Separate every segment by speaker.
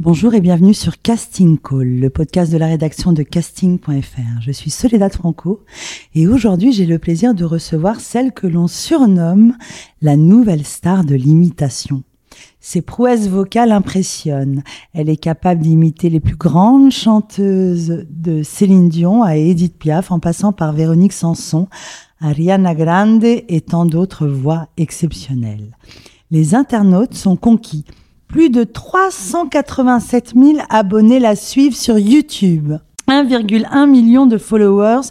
Speaker 1: Bonjour et bienvenue sur Casting Call, le podcast de la rédaction de casting.fr. Je suis Soledad Franco et aujourd'hui j'ai le plaisir de recevoir celle que l'on surnomme la nouvelle star de l'imitation. Ses prouesses vocales impressionnent. Elle est capable d'imiter les plus grandes chanteuses de Céline Dion à Edith Piaf en passant par Véronique Sanson, Ariana Grande et tant d'autres voix exceptionnelles. Les internautes sont conquis plus de 387 000 abonnés la suivent sur YouTube. 1,1 million de followers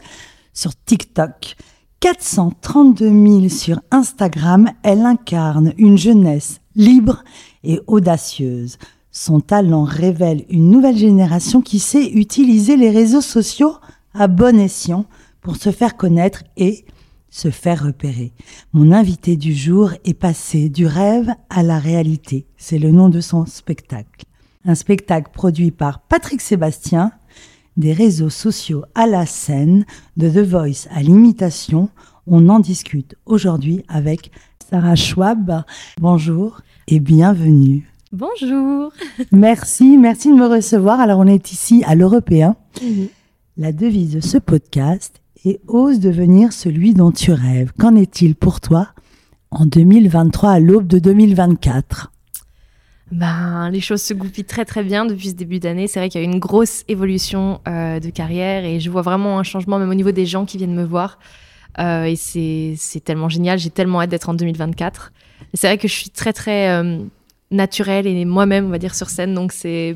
Speaker 1: sur TikTok. 432 000 sur Instagram. Elle incarne une jeunesse libre et audacieuse. Son talent révèle une nouvelle génération qui sait utiliser les réseaux sociaux à bon escient pour se faire connaître et se faire repérer. Mon invité du jour est passé du rêve à la réalité. C'est le nom de son spectacle. Un spectacle produit par Patrick Sébastien, des réseaux sociaux à la scène, de The Voice à l'imitation. On en discute aujourd'hui avec Sarah Schwab. Bonjour et bienvenue.
Speaker 2: Bonjour.
Speaker 1: Merci, merci de me recevoir. Alors on est ici à l'Européen. La devise de ce podcast et ose devenir celui dont tu rêves. Qu'en est-il pour toi en 2023 à l'aube de 2024
Speaker 2: ben, les choses se goupillent très très bien depuis ce début d'année. C'est vrai qu'il y a eu une grosse évolution euh, de carrière et je vois vraiment un changement même au niveau des gens qui viennent me voir. Euh, et c'est tellement génial. J'ai tellement hâte d'être en 2024. C'est vrai que je suis très très euh, naturelle et moi-même, on va dire, sur scène. Donc c'est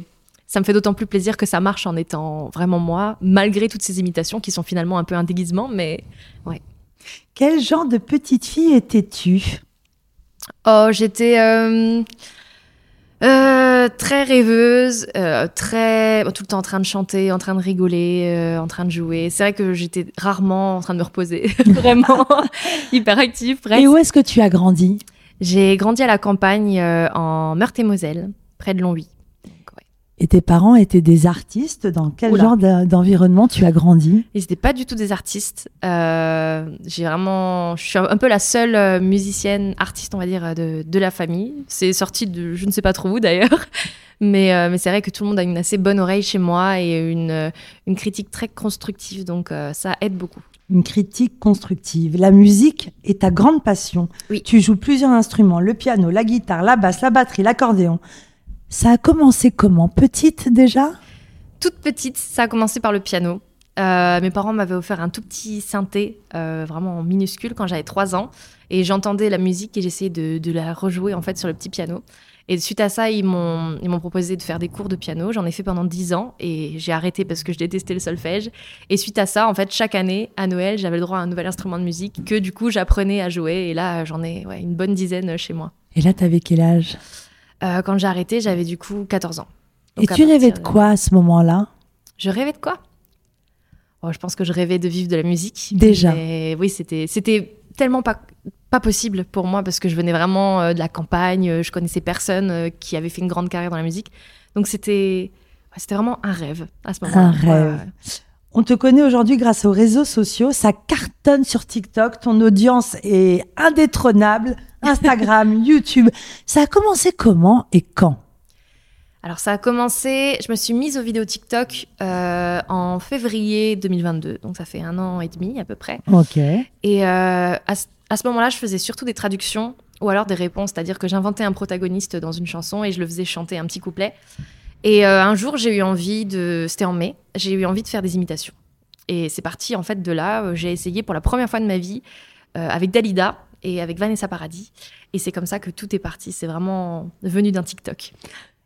Speaker 2: ça me fait d'autant plus plaisir que ça marche en étant vraiment moi, malgré toutes ces imitations qui sont finalement un peu un déguisement, mais ouais.
Speaker 1: Quel genre de petite fille étais-tu?
Speaker 2: Oh, j'étais euh, euh, très rêveuse, euh, très tout le temps en train de chanter, en train de rigoler, en train de jouer. C'est vrai que j'étais rarement en train de me reposer, vraiment hyper active.
Speaker 1: Et où est-ce que tu as grandi?
Speaker 2: J'ai grandi à la campagne en Meurthe-et-Moselle, près de Longwy.
Speaker 1: Et tes parents étaient des artistes? Dans quel genre d'environnement tu as grandi?
Speaker 2: Ils n'étaient pas du tout des artistes. Euh, j'ai vraiment, je suis un peu la seule euh, musicienne artiste, on va dire, de, de la famille. C'est sorti de, je ne sais pas trop où d'ailleurs, mais, euh, mais c'est vrai que tout le monde a une assez bonne oreille chez moi et une, une critique très constructive, donc ça aide beaucoup
Speaker 1: une critique constructive. La musique est ta grande passion.
Speaker 2: Oui.
Speaker 1: Tu joues plusieurs instruments, le piano, la guitare, la basse, la batterie, l'accordéon. Ça a commencé comment Petite déjà?
Speaker 2: Toute petite, ça a commencé par le piano. Euh, mes parents m'avaient offert un tout petit synthé, euh, vraiment minuscule, quand j'avais 3 ans. Et j'entendais la musique et j'essayais de, la rejouer en fait sur le petit piano. Et suite à ça, ils m'ont, ils m'ont proposé de faire des cours de piano. J'en ai fait pendant 10 ans et j'ai arrêté parce que je détestais le solfège. Et suite à ça, en fait, chaque année, à Noël, j'avais le droit à un nouvel instrument de musique que du coup, j'apprenais à jouer. Et là, j'en ai une bonne dizaine chez moi.
Speaker 1: Et là, t'avais quel âge?
Speaker 2: Euh, quand j'ai arrêté, j'avais du coup 14 ans.
Speaker 1: Et tu rêvais de quoi à ce moment-là?
Speaker 2: Je rêvais de quoi? Oh, Je pense que je rêvais de vivre de la musique.
Speaker 1: Déjà
Speaker 2: Oui, c'était, c'était tellement pas, pas possible pour moi parce que je venais vraiment euh, de la campagne, euh, je connaissais personne qui avait fait une grande carrière dans la musique. Donc c'était, c'était vraiment un rêve à ce moment-là.
Speaker 1: Un rêve. On te connaît aujourd'hui grâce aux réseaux sociaux, ça cartonne sur TikTok, ton audience est indétrônable. Instagram, YouTube. Ça a commencé comment et quand?
Speaker 2: Alors ça a commencé, je me suis mise aux vidéos TikTok euh, en février 2022, donc ça fait un an et demi à peu près.
Speaker 1: Ok.
Speaker 2: Et euh, à, ce moment-là, je faisais surtout des traductions ou alors des réponses, c'est-à-dire que j'inventais un protagoniste dans une chanson et je le faisais chanter un petit couplet. Et euh, un jour, j'ai eu envie de, c'était en mai, j'ai eu envie de faire des imitations. Et c'est parti en fait de là. J'ai essayé pour la première fois de ma vie avec Dalida, et avec Vanessa Paradis. Et c'est comme ça que tout est parti. C'est vraiment venu d'un TikTok.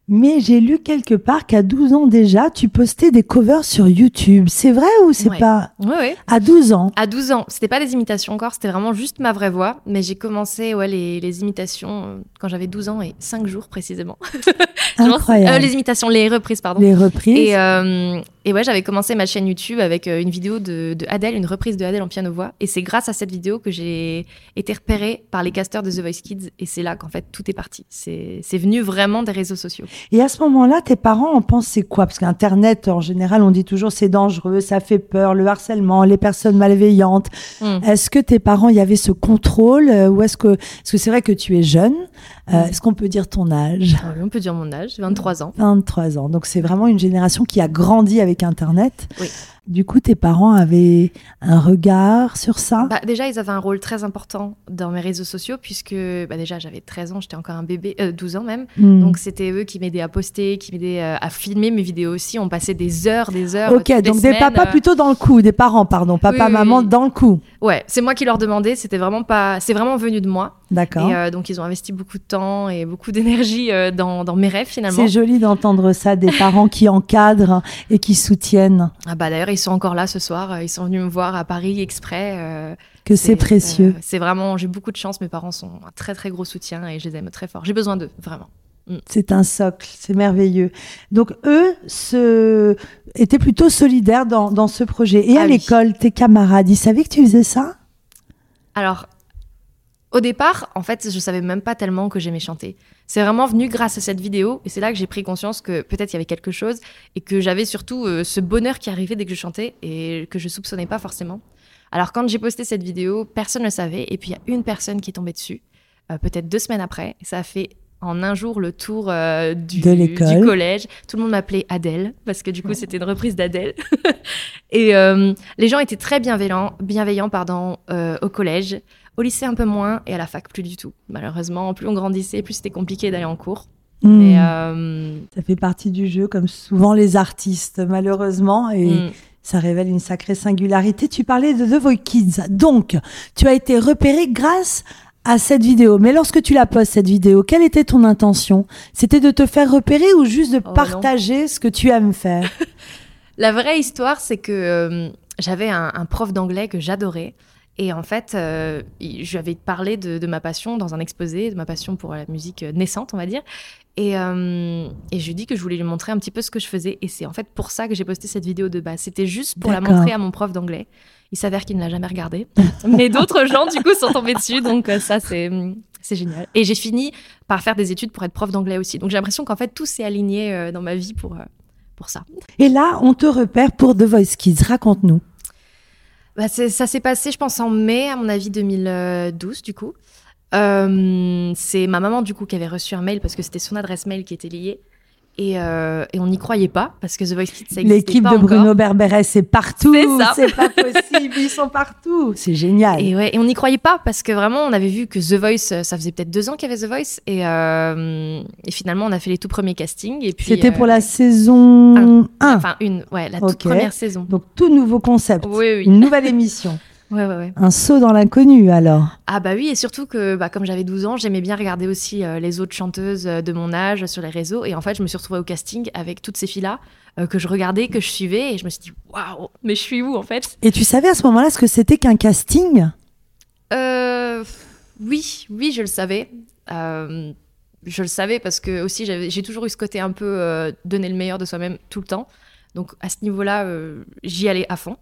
Speaker 1: Mais j'ai lu quelque part qu'à 12 ans déjà, tu postais des covers sur YouTube. C'est vrai ou c'est pas
Speaker 2: Oui, oui.
Speaker 1: À 12 ans
Speaker 2: À 12 ans. C'était pas des imitations encore, c'était vraiment juste ma vraie voix. Mais j'ai commencé ouais, les, les imitations euh, quand j'avais 12 ans et 5 jours précisément.
Speaker 1: Incroyable.
Speaker 2: Euh, les imitations, les reprises, pardon.
Speaker 1: Les reprises.
Speaker 2: Et, euh, Et ouais, j'avais commencé ma chaîne YouTube avec euh, une vidéo de, de Adèle, une reprise de Adèle en piano-voix. Et c'est grâce à cette vidéo que j'ai été repérée par les casteurs de The Voice Kids. Et c'est là qu'en fait tout est parti. C'est c'est venu vraiment des réseaux sociaux.
Speaker 1: Et à ce moment-là, tes parents en pensaient quoi? Parce qu'Internet, en général, on dit toujours c'est dangereux, ça fait peur, le harcèlement, les personnes malveillantes.
Speaker 2: Hmm.
Speaker 1: Est-ce que tes parents, il y avait ce contrôle euh, Ou est-ce que, parce que c'est vrai que tu es jeune, euh, est-ce qu'on peut dire ton âge
Speaker 2: Ah oui, on peut dire mon âge, 23 ans.
Speaker 1: 23 ans. Donc c'est vraiment une génération qui a grandi avec Internet.
Speaker 2: Oui.
Speaker 1: Du coup, tes parents avaient un regard sur ça?
Speaker 2: Bah, déjà, ils avaient un rôle très important dans mes réseaux sociaux, puisque bah, déjà, j'avais 13 ans, j'étais encore un bébé, euh, 12 ans même.
Speaker 1: Hmm.
Speaker 2: Donc, c'était eux qui m'aidaient à poster, qui m'aidaient euh, à filmer mes vidéos aussi. On passait des heures, des heures.
Speaker 1: Ok, donc des papas
Speaker 2: euh,
Speaker 1: plutôt dans le coup, des parents, pardon, papa,
Speaker 2: oui,
Speaker 1: maman
Speaker 2: oui.
Speaker 1: dans le coup.
Speaker 2: Ouais, c'est moi qui leur demandais. C'était vraiment pas. C'est vraiment venu de moi.
Speaker 1: D'accord.
Speaker 2: Et euh, donc, ils ont investi beaucoup de temps et beaucoup d'énergie euh, dans, dans mes rêves finalement.
Speaker 1: C'est joli d'entendre ça, des parents qui encadrent et qui soutiennent,
Speaker 2: Ah bah d'ailleurs, ils sont encore là ce soir. Ils sont venus me voir à Paris exprès. euh,
Speaker 1: que c'est précieux.
Speaker 2: euh, c'est vraiment. J'ai beaucoup de chance. Mes parents sont un très très gros soutien et je les aime très fort. J'ai besoin d'eux, vraiment.
Speaker 1: C'est un socle, c'est merveilleux. Donc eux se... étaient plutôt solidaires dans, dans ce projet. Et
Speaker 2: Ah
Speaker 1: à
Speaker 2: oui.
Speaker 1: l'école, tes camarades, ils savaient que tu faisais ça?
Speaker 2: Alors, au départ, en fait, je savais même pas tellement que j'aimais chanter. C'est vraiment venu grâce à cette vidéo, et c'est là que j'ai pris conscience que peut-être il y avait quelque chose, et que j'avais surtout euh, ce bonheur qui arrivait dès que je chantais, et que je soupçonnais pas forcément. Alors, quand j'ai posté cette vidéo, personne ne le savait, et puis il y a une personne qui est tombée dessus, euh, peut-être deux semaines après, et ça a fait en un jour le tour euh, du, collège. Tout le monde m'appelait Adèle, parce que du coup, c'était une reprise d'Adèle. et euh, les gens étaient très bienveillants, bienveillants pardon, euh, au collège. Au lycée, un peu moins, et à la fac, plus du tout. Malheureusement, plus on grandissait, plus c'était compliqué d'aller en cours.
Speaker 1: Hmm,
Speaker 2: euh,
Speaker 1: Ça fait partie du jeu, comme souvent les artistes, malheureusement. Et
Speaker 2: mm,
Speaker 1: ça révèle une sacrée singularité. Tu parlais de The Voice Kids. Donc, tu as été repéré grâce à cette vidéo. Mais lorsque tu la postes, cette vidéo, quelle était ton intention? C'était de te faire repérer ou juste de
Speaker 2: Oh,
Speaker 1: partager ce que tu aimes faire?
Speaker 2: La vraie histoire, c'est que euh, j'avais un, un prof d'anglais que j'adorais. Et en fait, euh, je lui avais parlé de, de ma passion dans un exposé, de ma passion pour la musique euh, naissante, on va dire. Et, euh, et je lui ai dit que je voulais lui montrer un petit peu ce que je faisais. Et c'est en fait pour ça que j'ai posté cette vidéo de base. C'était juste pour la montrer à mon prof d'anglais. Il s'avère qu'il ne l'a jamais regardée. Mais d'autres gens, du coup, sont tombés dessus. Donc ça, c'est c'est génial. Et j'ai fini par faire des études pour être prof d'anglais aussi. Donc j'ai l'impression qu'en fait, tout s'est aligné dans ma vie pour, pour ça.
Speaker 1: Et là, on te repère pour The Voice Kids. Raconte-nous.
Speaker 2: Bah, ça s'est passé, je pense, en mai, à mon avis, 2012, du coup. Euh, c'est ma maman, du coup, qui avait reçu un mail parce que c'était son adresse mail qui était liée. Et, euh, et on n'y croyait pas parce que The Voice Kids, ça
Speaker 1: L'équipe de
Speaker 2: encore.
Speaker 1: Bruno Berberet, c'est partout.
Speaker 2: C'est
Speaker 1: pas possible. Ils sont partout. C'est génial.
Speaker 2: Et, ouais, et on n'y croyait pas parce que vraiment, on avait vu que The Voice, euh, ça faisait peut-être deux ans qu'il y avait The Voice. Et, euh, et finalement, on a fait les tout premiers castings. Et puis,
Speaker 1: C'était
Speaker 2: euh,
Speaker 1: pour la saison 1.
Speaker 2: Enfin, une, ouais, la toute première saison.
Speaker 1: Donc, tout nouveau concept.
Speaker 2: Oui, oui.
Speaker 1: Une nouvelle émission.
Speaker 2: Ouais, ouais, ouais.
Speaker 1: Un saut dans l'inconnu, alors.
Speaker 2: Ah bah oui, et surtout que bah, comme j'avais 12 ans, j'aimais bien regarder aussi euh, les autres chanteuses euh, de mon âge sur les réseaux. Et en fait, je me suis retrouvée au casting avec toutes ces filles-là euh, que je regardais, que je suivais. Et je me suis dit, waouh, mais je suis où en fait?
Speaker 1: Et tu savais à ce moment-là ce que c'était qu'un casting?
Speaker 2: Euh, Oui, oui, je le savais. Je le savais parce que aussi j'ai toujours eu ce côté un peu donner le meilleur de soi-même tout le temps. Donc à ce niveau-là, j'y allais à fond.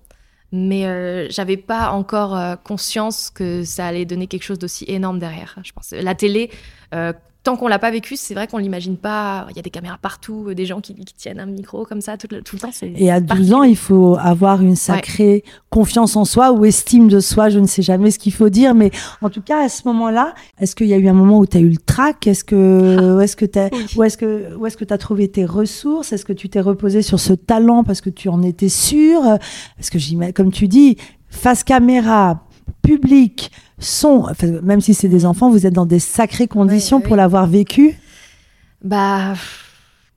Speaker 2: Mais euh, j'avais pas encore euh, conscience que ça allait donner quelque chose d'aussi énorme derrière. Je pense la télé, euh, tant qu'on l'a pas vécu, c'est vrai qu'on l'imagine pas. Il y a des caméras partout, euh, des gens qui, qui tiennent un micro comme ça tout le, tout le temps.
Speaker 1: Et à 12
Speaker 2: particulier.
Speaker 1: ans, il faut avoir une sacrée confiance en soi ou estime de soi. Je ne sais jamais ce qu'il faut dire, mais en tout cas, à ce moment-là, est-ce qu'il y a eu un moment où tu as eu le trac? Est-ce que, où est-ce que tu
Speaker 2: Ah, Oui.
Speaker 1: où est-ce que, où est-ce que tu as trouvé tes ressources? Est-ce que tu t'es reposé sur ce talent parce que tu en étais sûr Parce que j'imagine, comme tu dis, face caméra, public, son, enfin, même si c'est des enfants, vous êtes dans des sacrées conditions pour l'avoir vécu.
Speaker 2: Bah,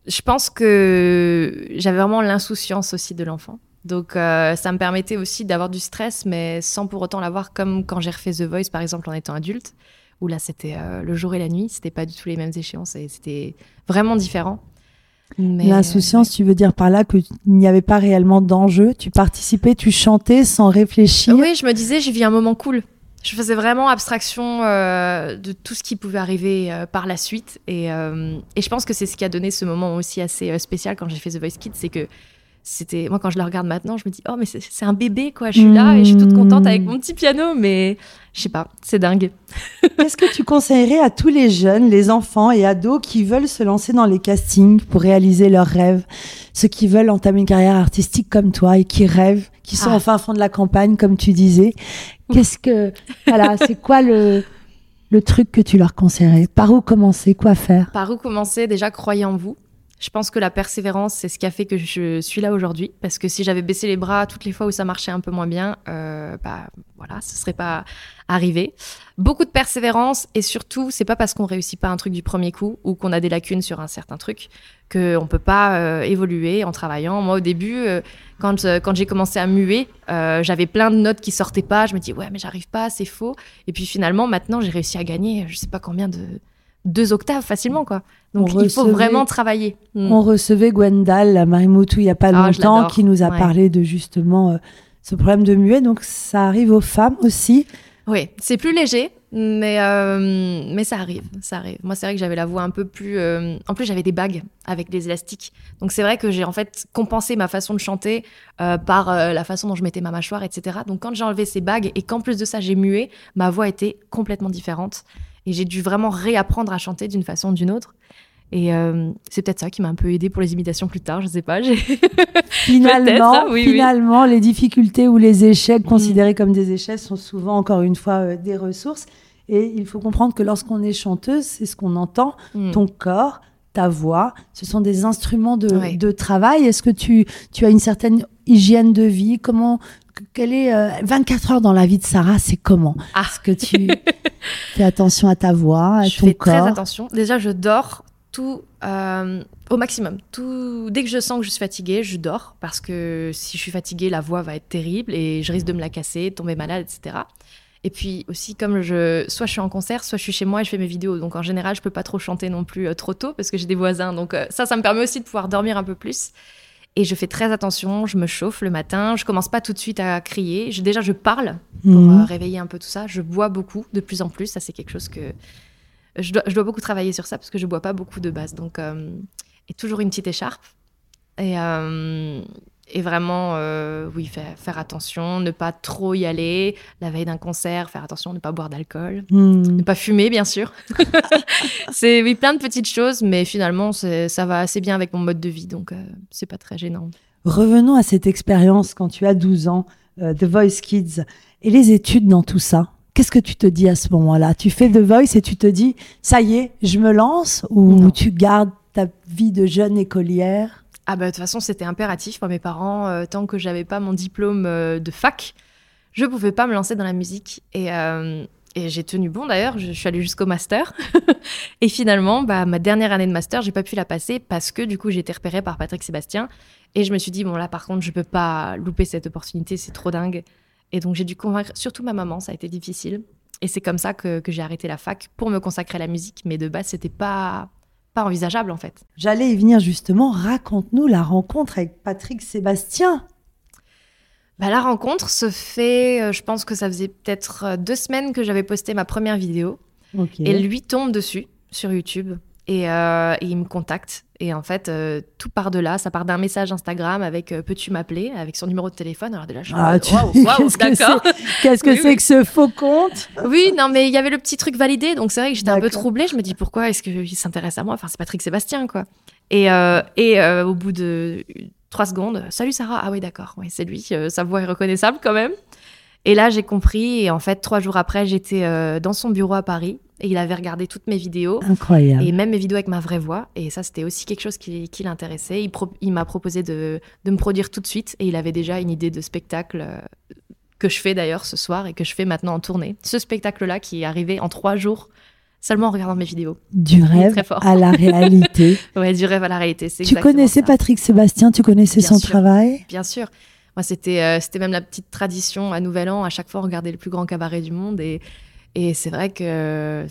Speaker 2: je pense que j'avais vraiment l'insouciance aussi de l'enfant. Donc, euh, ça me permettait aussi d'avoir du stress, mais sans pour autant l'avoir comme quand j'ai refait The Voice, par exemple, en étant adulte, où là, c'était euh, le jour et la nuit. C'était pas du tout les mêmes échéances et c'était vraiment différent. Mais-
Speaker 1: L'insouciance, tu veux dire par là qu'il n'y avait pas réellement d'enjeu? Tu participais, tu chantais sans réfléchir?
Speaker 2: Oui, je me disais, j'ai vis un moment cool. Je faisais vraiment abstraction euh, de tout ce qui pouvait arriver euh, par la suite. Et, euh, et je pense que c'est ce qui a donné ce moment aussi assez spécial quand j'ai fait The Voice Kids, c'est que c'était moi quand je le regarde maintenant, je me dis oh mais c'est un bébé quoi, je suis là et je suis toute contente avec mon petit piano, mais je sais pas, c'est dingue.
Speaker 1: Qu'est-ce que tu conseillerais à tous les jeunes, les enfants et ados qui veulent se lancer dans les castings pour réaliser leurs rêves, ceux qui veulent entamer une carrière artistique comme toi et qui rêvent, qui sont ah. au fin fond de la campagne comme tu disais. Qu'est-ce que voilà, c'est quoi le le truc que tu leur conseillerais? Par où commencer? Quoi faire?
Speaker 2: Par où commencer? Déjà, croyez en vous. Je pense que la persévérance, c'est ce qui a fait que je suis là aujourd'hui. Parce que si j'avais baissé les bras toutes les fois où ça marchait un peu moins bien, euh, bah voilà, ce serait pas arrivé. Beaucoup de persévérance et surtout, c'est pas parce qu'on réussit pas un truc du premier coup ou qu'on a des lacunes sur un certain truc qu'on peut pas euh, évoluer en travaillant. Moi, au début, euh, quand, quand j'ai commencé à muer, j'avais plein de notes qui sortaient pas. Je me dis ouais, mais j'arrive pas, c'est faux. Et puis finalement, maintenant, j'ai réussi à gagner, je sais pas combien de deux octaves facilement, quoi. Donc il faut vraiment travailler.
Speaker 1: Hmm. On recevait Gwendal, la Marimoutou, il n'y a pas ah, longtemps, qui nous a parlé de justement euh, ce problème de muet. Donc ça arrive aux femmes aussi.
Speaker 2: Oui, c'est plus léger, mais, euh, mais ça arrive, ça arrive. Moi, c'est vrai que j'avais la voix un peu plus... Euh, en plus, j'avais des bagues avec des élastiques. Donc c'est vrai que j'ai en fait compensé ma façon de chanter par la façon dont je mettais ma mâchoire, etc. Donc quand j'ai enlevé ces bagues et qu'en plus de ça, j'ai mué, ma voix était complètement différente. Et j'ai dû vraiment réapprendre à chanter d'une façon ou d'une autre. Et euh, c'est peut-être ça qui m'a un peu aidé pour les imitations plus tard, je sais pas.
Speaker 1: finalement, finalement les difficultés ou les échecs mm. considérés comme des échecs sont souvent, encore une fois, euh, des ressources. Et il faut comprendre que lorsqu'on est chanteuse, c'est ce qu'on entend, mm. ton corps, ta voix, ce sont des instruments de, de travail. Est-ce que tu, tu as une certaine hygiène de vie? Comment quelle est 24 euh, heures dans la vie de Sarah C'est comment? Ah. Est-ce que tu fais attention à ta voix, à
Speaker 2: je
Speaker 1: ton
Speaker 2: fais
Speaker 1: corps
Speaker 2: Très attention. Déjà, je dors tout euh, au maximum. Tout dès que je sens que je suis fatiguée, je dors parce que si je suis fatiguée, la voix va être terrible et je risque de me la casser, tomber malade, etc. Et puis aussi, comme je, soit je suis en concert, soit je suis chez moi et je fais mes vidéos. Donc en général, je peux pas trop chanter non plus euh, trop tôt parce que j'ai des voisins. Donc ça, ça me permet aussi de pouvoir dormir un peu plus. Et je fais très attention, je me chauffe le matin, je commence pas tout de suite à crier. Je, déjà, je parle pour mhm. euh, réveiller un peu tout ça. Je bois beaucoup, de plus en plus. Ça, c'est quelque chose que je dois, je dois, beaucoup travailler sur ça parce que je bois pas beaucoup de base. Donc, euh, et toujours une petite écharpe. Et, euh, et vraiment, euh, oui, faire, faire, attention, ne pas trop y aller. La veille d'un concert, faire attention, ne pas boire d'alcool, hmm. ne pas fumer, bien sûr. c'est oui, plein de petites choses, mais finalement, ça va assez bien avec mon mode de vie, donc euh, c'est pas très gênant.
Speaker 1: Revenons à cette expérience quand tu as 12 ans, euh, The Voice Kids, et les études dans tout ça. Qu'est-ce que tu te dis à ce moment-là? Tu fais The Voice et tu te dis, ça y est, je me lance, ou tu gardes ta vie de jeune écolière?
Speaker 2: Ah bah de toute façon c'était impératif pour mes parents euh, tant que j'avais pas mon diplôme euh, de fac, je pouvais pas me lancer dans la musique. Et, euh, et j'ai tenu bon d'ailleurs, je, suis allée jusqu'au master. Et finalement bah ma dernière année de master j'ai pas pu la passer parce que du coup j'ai été repérée par Patrick Sébastien. Et je me suis dit bon là par contre je peux pas louper cette opportunité c'est trop dingue. Et donc j'ai dû convaincre surtout ma maman ça a été difficile. Et c'est comme ça que, que j'ai arrêté la fac pour me consacrer à la musique. Mais de base c'était pas pas envisageable en fait.
Speaker 1: J'allais y venir justement. Raconte-nous la rencontre avec Patrick Sébastien.
Speaker 2: Bah, la rencontre se fait, euh, je pense que ça faisait peut-être euh, deux semaines que j'avais posté ma première vidéo. Et lui tombe dessus sur YouTube. Euh, et, il me contacte. Et en fait, euh, tout part de là. Ça part d'un message Instagram avec euh, Peux-tu m'appeler avec son numéro de téléphone? Alors déjà, je
Speaker 1: ah, d'accord. Qu'est-ce que c'est que ce faux compte?
Speaker 2: Oui, non, mais il y avait le petit truc validé. Donc c'est vrai que j'étais un peu troublée. Je me dis Pourquoi est-ce qu'il s'intéresse à moi? Enfin, c'est Patrick Sébastien, quoi. Et, et au bout de trois secondes, Salut Sarah. Ah oui, d'accord. Oui, c'est lui. sa voix est reconnaissable quand même. Et là, j'ai compris. Et en fait, trois jours après, j'étais dans son bureau à Paris. Et il avait regardé toutes mes vidéos.
Speaker 1: Incroyable.
Speaker 2: Et même mes vidéos avec ma vraie voix. Et ça, c'était aussi quelque chose qui, l'intéressait. Il, il m'a proposé de, de, me produire tout de suite. Et il avait déjà une idée de spectacle euh, que je fais d'ailleurs ce soir et que je fais maintenant en tournée. Ce spectacle-là qui est arrivé en trois jours seulement en regardant mes vidéos.
Speaker 1: Du rêve à la réalité.
Speaker 2: ouais, du rêve à la réalité.
Speaker 1: Tu connaissais Patrick Sébastien Tu connaissais son travail?
Speaker 2: Bien sûr. Moi, c'était euh, c'était même la petite tradition à Nouvel An. À chaque fois, on regardait le plus grand cabaret du monde. Et et c'est vrai que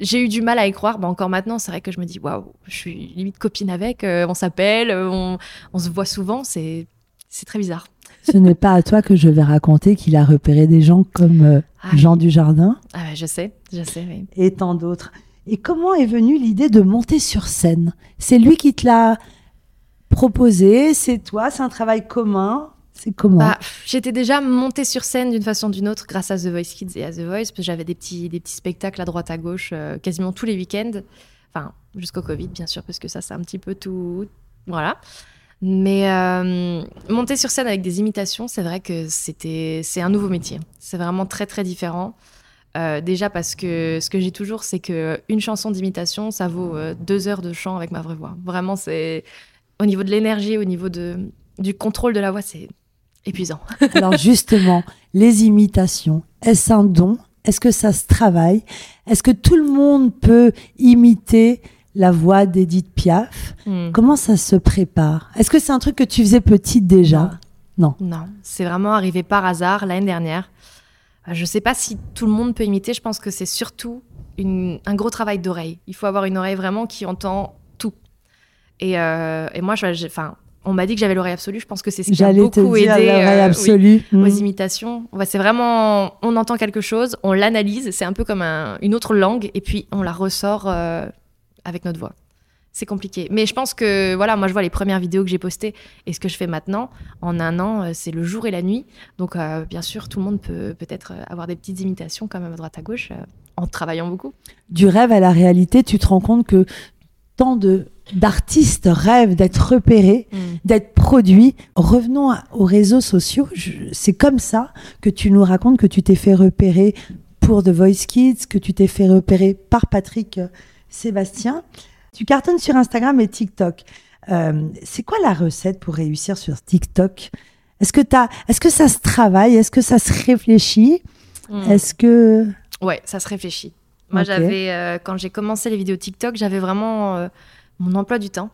Speaker 2: j'ai eu du mal à y croire. Bah, encore maintenant, c'est vrai que je me dis, waouh, je suis limite copine avec, euh, on s'appelle, euh, on, se voit souvent, c'est très bizarre.
Speaker 1: Ce n'est pas à toi que je vais raconter qu'il a repéré des gens comme euh, ah Jean Dujardin.
Speaker 2: Ah, je sais, je sais, oui.
Speaker 1: Et tant d'autres. Et comment est venue l'idée de monter sur scène? C'est lui qui te l'a proposé, c'est toi, c'est un travail commun? C'est comment
Speaker 2: bah, J'étais déjà montée sur scène d'une façon ou d'une autre grâce à The Voice Kids et à The Voice, parce que j'avais des petits, des petits spectacles à droite à gauche euh, quasiment tous les week-ends. Enfin, jusqu'au Covid, bien sûr, parce que ça, c'est un petit peu tout. Voilà. Mais euh, monter sur scène avec des imitations, c'est vrai que c'était, c'est un nouveau métier. C'est vraiment très, très différent. Euh, déjà parce que ce que j'ai toujours, c'est que une chanson d'imitation, ça vaut deux heures de chant avec ma vraie voix. Vraiment, c'est au niveau de l'énergie, au niveau de, du contrôle de la voix, c'est épuisant.
Speaker 1: Alors justement, les imitations, est-ce un don? Est-ce que ça se travaille? Est-ce que tout le monde peut imiter la voix d'Edith Piaf? Hmm. Comment ça se prépare? Est-ce que c'est un truc que tu faisais petite déjà?
Speaker 2: Non. Non, c'est vraiment arrivé par hasard l'année dernière. Euh, je ne sais pas si tout le monde peut imiter. Je pense que c'est surtout un gros travail d'oreille. Il faut avoir une oreille vraiment qui entend tout. Et, euh, et moi, enfin, on m'a dit que j'avais l'oreille absolue. Je pense que c'est ce qui a beaucoup aidé euh, aux mm. imitations. c'est vraiment, on entend quelque chose, on l'analyse, c'est un peu comme une autre langue, et puis on la ressort euh, avec notre voix. C'est compliqué. Mais je pense que, voilà, moi je vois les premières vidéos que j'ai postées et ce que je fais maintenant, en un an, euh, c'est le jour et la nuit. Donc, bien sûr, tout le monde peut peut-être avoir des petites imitations quand même à droite à gauche en travaillant beaucoup.
Speaker 1: Du rêve à la réalité, tu te rends compte que tant de d'artistes rêvent d'être repérés, mm. d'être produits. Revenons aux réseaux sociaux. C'est comme ça que tu nous racontes que tu t'es fait repérer pour The Voice Kids, que tu t'es fait repérer par Patrick euh, Sébastien. Tu cartonnes sur Instagram et TikTok. Euh, c'est quoi la recette pour réussir sur TikTok? Est-ce que, est que ça se travaille? Est-ce que ça se réfléchit? Mm. Est-ce que...
Speaker 2: Ouais, ça se réfléchit. Moi, j'avais, euh, quand j'ai commencé les vidéos TikTok, j'avais vraiment mon emploi du temps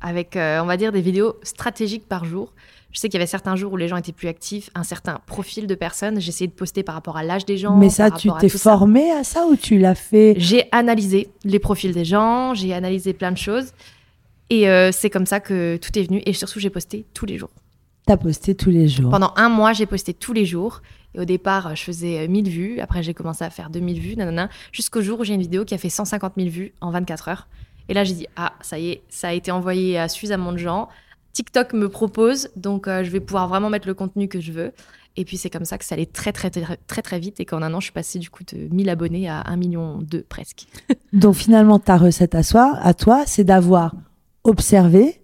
Speaker 2: avec, euh, on va dire, des vidéos stratégiques par jour. Je sais qu'il y avait certains jours où les gens étaient plus actifs, un certain profil de personnes. J'essayais de poster par rapport à l'âge des gens.
Speaker 1: Mais ça, tu t'es formé à ça ou tu l'as fait
Speaker 2: J'ai analysé les profils des gens, j'ai analysé plein de choses. Et euh, c'est comme ça que tout est venu. Et surtout, j'ai posté tous les jours.
Speaker 1: T'as posté tous les jours
Speaker 2: Pendant un mois, j'ai posté tous les jours. Au départ, je faisais 1000 vues. Après, j'ai commencé à faire 2000 vues, nanana. Jusqu'au jour où j'ai une vidéo qui a fait 150 000 vues en 24 heures. Et là, j'ai dit, ah, ça y est, ça a été envoyé à suffisamment de gens. TikTok me propose, donc euh, je vais pouvoir vraiment mettre le contenu que je veux. Et puis c'est comme ça que ça allait très très très très très vite et qu'en un an je suis passée du coup de 1000 abonnés à 1 million 2 presque.
Speaker 1: Donc finalement ta recette à soi, à toi, c'est d'avoir observé,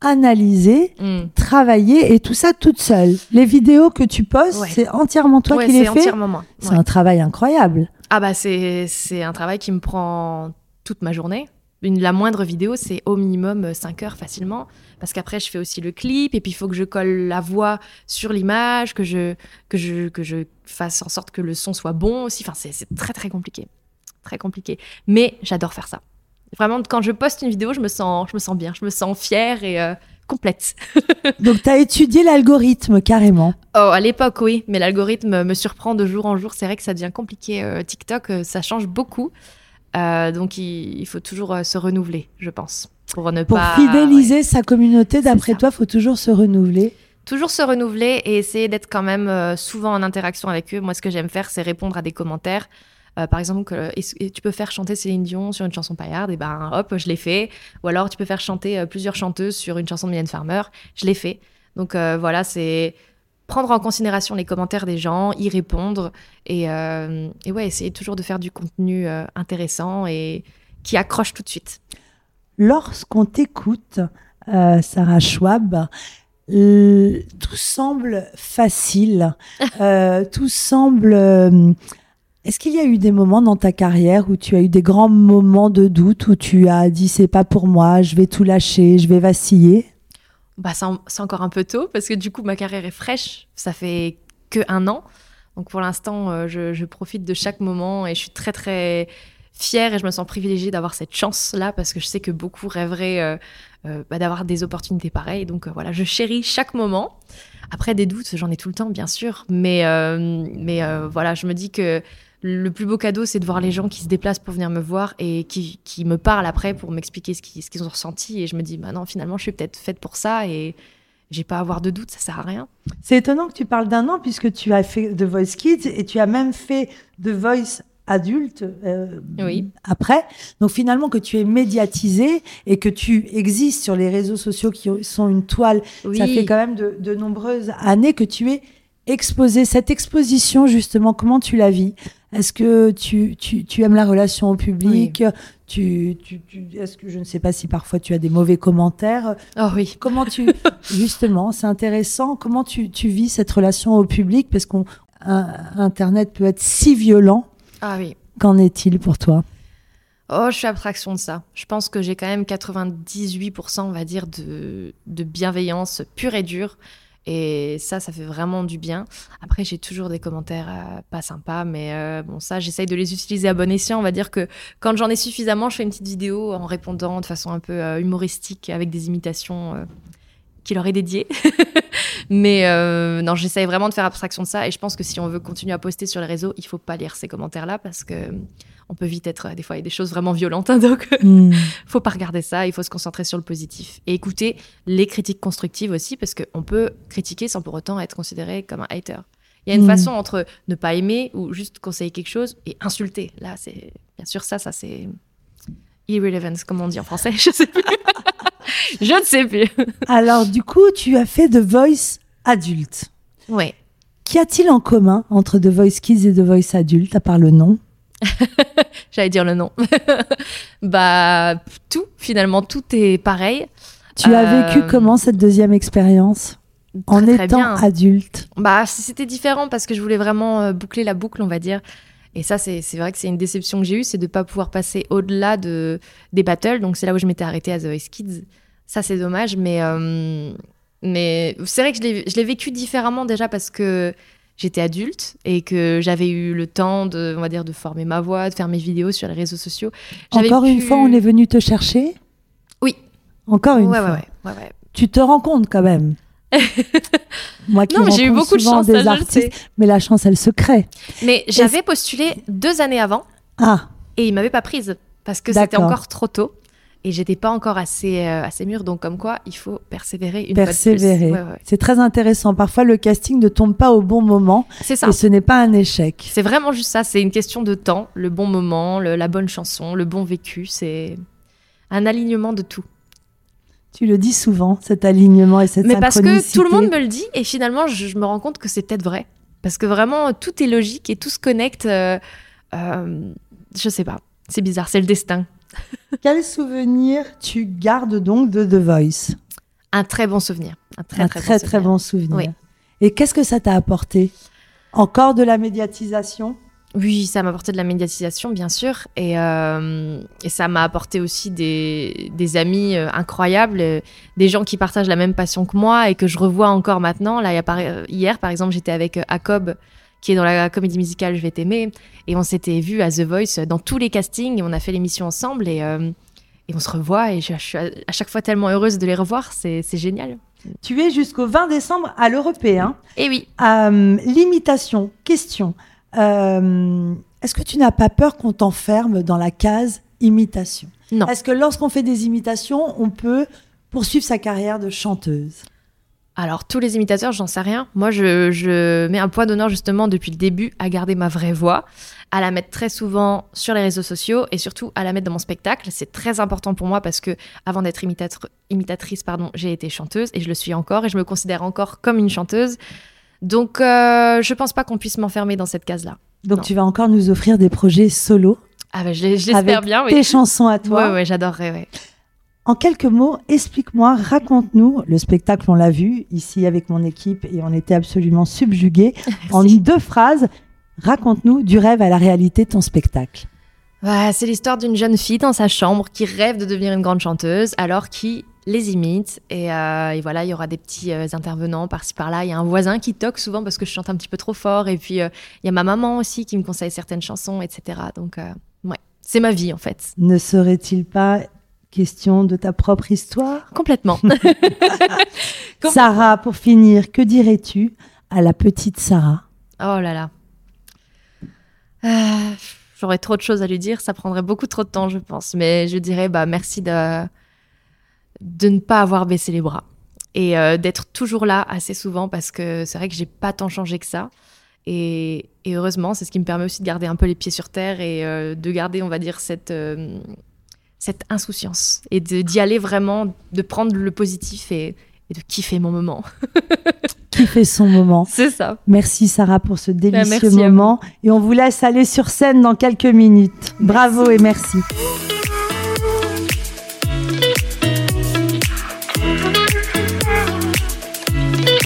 Speaker 1: analysé, mm. travaillé et tout ça toute seule. Les vidéos que tu postes, c'est entièrement toi qui les fais.
Speaker 2: C'est entièrement moi.
Speaker 1: C'est un travail incroyable.
Speaker 2: Ah bah c'est c'est un travail qui me prend toute ma journée la moindre vidéo, c'est au minimum 5 heures facilement. Parce qu'après, je fais aussi le clip, et puis il faut que je colle la voix sur l'image, que je, que, je, que je fasse en sorte que le son soit bon aussi. Enfin, c'est très, très compliqué. Très compliqué. Mais j'adore faire ça. Vraiment, quand je poste une vidéo, je me sens, je me sens bien, je me sens fière et euh, complète.
Speaker 1: Donc, tu as étudié l'algorithme carrément
Speaker 2: Oh, à l'époque, oui. Mais l'algorithme me surprend de jour en jour. C'est vrai que ça devient compliqué. Euh, TikTok, euh, ça change beaucoup. Euh, donc il, faut toujours se renouveler, je pense,
Speaker 1: pour ne pour fidéliser sa communauté, d'après toi, il faut toujours se renouveler.
Speaker 2: Toujours se renouveler et essayer d'être quand même souvent en interaction avec eux. Moi, ce que j'aime faire, c'est répondre à des commentaires. Par exemple, tu peux faire chanter Céline Dion sur une chanson paillarde, et ben hop, je l'ai fait. Ou alors tu peux faire chanter plusieurs chanteuses sur une chanson de Mylène Farmer, je l'ai fait. Donc voilà, c'est prendre en considération les commentaires des gens, y répondre et, euh, ouais, essayer toujours de faire du contenu euh, intéressant et qui accroche tout de suite.
Speaker 1: Lorsqu'on t'écoute, euh, Sarah Schwab, tout semble facile, tout semble... Est-ce qu'il y a eu des moments dans ta carrière où tu as eu des grands moments de doute, où tu as dit c'est pas pour moi, je vais tout lâcher, je vais vaciller?
Speaker 2: Bah, c'est encore un peu tôt parce que du coup, ma carrière est fraîche. Ça fait que un an. Donc pour l'instant, euh, je, profite de chaque moment et je suis très très fière et je me sens privilégiée d'avoir cette chance-là parce que je sais que beaucoup rêveraient euh, euh, bah, d'avoir des opportunités pareilles. Donc voilà, je chéris chaque moment. Après des doutes, j'en ai tout le temps, bien sûr. Mais, mais voilà, je me dis que le plus beau cadeau, c'est de voir les gens qui se déplacent pour venir me voir et qui, me parlent après pour m'expliquer ce qu'ils ont ressenti. Et je me dis, bah non, finalement, je suis peut-être faite pour ça et j'ai pas à avoir de doute, ça sert à rien.
Speaker 1: C'est étonnant que tu parles d'un an puisque tu as fait The Voice Kids et tu as même fait The Voice adulte euh,
Speaker 2: Oui.
Speaker 1: après. Donc finalement que tu es médiatisé et que tu existes sur les réseaux sociaux qui sont une toile,
Speaker 2: Oui.
Speaker 1: ça fait quand même de, de nombreuses années que tu es exposé. Cette exposition justement, comment tu la vis? Est-ce que tu, tu, tu aimes la relation au public? Tu, tu, tu- Est-ce que je ne sais pas si parfois tu as des mauvais commentaires?
Speaker 2: Oh oui.
Speaker 1: Comment tu justement, c'est intéressant. Comment tu, tu vis cette relation au public? Parce qu'on Internet peut être si violent.
Speaker 2: Ah oui.
Speaker 1: Qu'en est-il pour toi?
Speaker 2: Oh, je suis abstraction de ça. Je pense que j'ai quand même 98%, on va dire, de, de bienveillance pure et dure. Et ça, ça fait vraiment du bien. Après, j'ai toujours des commentaires euh, pas sympas, mais euh, bon, ça, j'essaye de les utiliser à bon escient. On va dire que quand j'en ai suffisamment, je fais une petite vidéo en répondant de façon un peu euh, humoristique avec des imitations qui leur est dédiée. mais non, j'essaye vraiment de faire abstraction de ça. Et je pense que si on veut continuer à poster sur les réseaux, il faut pas lire ces commentaires-là parce que on peut vite être, des fois, il y a des choses vraiment violentes. hein, donc,
Speaker 1: Hmm.
Speaker 2: faut pas regarder ça, il faut se concentrer sur le positif. Et écouter les critiques constructives aussi, parce qu'on peut critiquer sans pour autant être considéré comme un hater. Il y a une
Speaker 1: Mm.
Speaker 2: façon entre ne pas aimer ou juste conseiller quelque chose et insulter. Là, c'est bien sûr ça, ça c'est irrelevance, comme on dit en français. Je sais plus. Je ne sais plus.
Speaker 1: Alors du coup, tu as fait The Voice adulte.
Speaker 2: Ouais.
Speaker 1: Qu'y a-t-il en commun entre The Voice Kids et The Voice adulte à part le nom?
Speaker 2: J'allais dire le nom. bah, tout, finalement, tout est pareil.
Speaker 1: Tu as
Speaker 2: Euh,
Speaker 1: vécu comment cette deuxième expérience en
Speaker 2: Très,
Speaker 1: étant
Speaker 2: bien.
Speaker 1: adulte?
Speaker 2: Bah, c'était différent parce que je voulais vraiment euh, boucler la boucle, on va dire. Et ça, c'est c'est vrai que c'est une déception que j'ai eue, c'est de ne pas pouvoir passer au-delà de, des battles. Donc, c'est là où je m'étais arrêtée à The Voice Kids. Ça, c'est dommage, mais, euh, mais c'est vrai que je l'ai- je l'ai vécu différemment déjà parce que j'étais adulte et que j'avais eu le temps de, on va dire, de former ma voix, de faire mes vidéos sur les réseaux sociaux.
Speaker 1: Encore une fois, on est venu te chercher
Speaker 2: Oui.
Speaker 1: Encore une
Speaker 2: ouais,
Speaker 1: fois.
Speaker 2: ouais, ouais.
Speaker 1: Tu te rends compte quand même Moi qui
Speaker 2: Non, mais j'ai eu beaucoup de chance,
Speaker 1: des
Speaker 2: ça,
Speaker 1: artistes, mais la chance, elle se crée.
Speaker 2: Mais j'avais postulé deux années avant
Speaker 1: Ah,
Speaker 2: et ils m'avaient pas prise parce que c'était encore trop tôt et j'étais pas encore assez euh, assez mûre donc comme quoi il faut persévérer une
Speaker 1: persévérer.
Speaker 2: fois de plus. Ouais, ouais.
Speaker 1: C'est très intéressant. Parfois, le casting ne tombe pas au bon moment
Speaker 2: C'est ça.
Speaker 1: et ce n'est pas un échec.
Speaker 2: C'est vraiment juste ça, c'est une question de temps, le bon moment, le- la bonne chanson, le bon vécu, c'est un alignement de tout.
Speaker 1: Tu le dis souvent, cet alignement et cette
Speaker 2: Mais parce que tout le monde me le dit et finalement je, je me rends compte que c'est peut-être vrai parce que vraiment tout est logique et tout se connecte euh, euh, je sais pas, c'est bizarre, c'est le destin.
Speaker 1: Quel souvenir tu gardes donc de The Voice?
Speaker 2: Un très bon souvenir, un très
Speaker 1: Un
Speaker 2: très,
Speaker 1: très
Speaker 2: bon
Speaker 1: très
Speaker 2: souvenir.
Speaker 1: bon souvenir.
Speaker 2: Oui.
Speaker 1: Et qu'est-ce que ça t'a apporté? Encore de la médiatisation?
Speaker 2: Oui, ça m'a apporté de la médiatisation, bien sûr. Et, euh, et ça m'a apporté aussi des, des amis euh, incroyables, euh, des gens qui partagent la même passion que moi et que je revois encore maintenant. Là, il y a par- hier, par exemple, j'étais avec Jacob, qui est dans la comédie musicale Je vais t'aimer. Et on s'était vu à The Voice dans tous les castings et on a fait l'émission ensemble. Et, euh, et on se revoit et je, je suis à, chaque fois tellement heureuse de les revoir. C'est c'est génial.
Speaker 1: Tu es jusqu'au 20 décembre à l'Européen.
Speaker 2: Et oui,
Speaker 1: Euh, L'imitation, question. Euh, Est-ce que tu n'as pas peur qu'on t'enferme dans la case imitation?
Speaker 2: Non.
Speaker 1: Est-ce que lorsqu'on fait des imitations, on peut poursuivre sa carrière de chanteuse?
Speaker 2: Alors, tous les imitateurs, j'en sais rien. Moi, je, je mets un point d'honneur justement depuis le début à garder ma vraie voix, à la mettre très souvent sur les réseaux sociaux et surtout à la mettre dans mon spectacle. C'est très important pour moi parce que avant d'être imitatrice, pardon, j'ai été chanteuse et je le suis encore et je me considère encore comme une chanteuse. Donc, euh, je pense pas qu'on puisse m'enfermer dans cette case-là.
Speaker 1: Donc
Speaker 2: Non.
Speaker 1: tu vas encore nous offrir des projets solo
Speaker 2: Ah ben, je l'espère
Speaker 1: avec
Speaker 2: bien, oui.
Speaker 1: tes chansons à toi.
Speaker 2: Ouais, ouais, j'adorerais, ouais.
Speaker 1: En quelques mots, explique-moi, raconte-nous le spectacle. On l'a vu ici avec mon équipe et on était absolument subjugués. En deux phrases, raconte-nous du rêve à la réalité ton spectacle.
Speaker 2: Ouais, c'est l'histoire d'une jeune fille dans sa chambre qui rêve de devenir une grande chanteuse, alors qui les imite. Et, euh, et voilà, il y aura des petits euh, intervenants par-ci par-là. Il y a un voisin qui toque souvent parce que je chante un petit peu trop fort. Et puis, euh, il y a ma maman aussi qui me conseille certaines chansons, etc. Donc, ouais, c'est ma vie en fait.
Speaker 1: Ne serait-il pas question de ta propre histoire
Speaker 2: Complètement.
Speaker 1: Sarah, pour finir, que dirais-tu à la petite Sarah?
Speaker 2: Oh là là. Euh, J'aurais trop de choses à lui dire, ça prendrait beaucoup trop de temps, je pense. Mais je dirais bah, merci de, de ne pas avoir baissé les bras et euh, d'être toujours là assez souvent parce que c'est vrai que j'ai pas tant changé que ça. Et, heureusement, c'est ce qui me permet aussi de garder un peu les pieds sur terre et euh, de garder, on va dire, cette, cette insouciance et d'y aller vraiment, de prendre le positif et, de kiffer mon moment.
Speaker 1: kiffer son moment.
Speaker 2: C'est ça.
Speaker 1: Merci Sarah pour ce bah, délicieux moment. Et on vous laisse aller sur scène dans quelques minutes. Bravo et merci.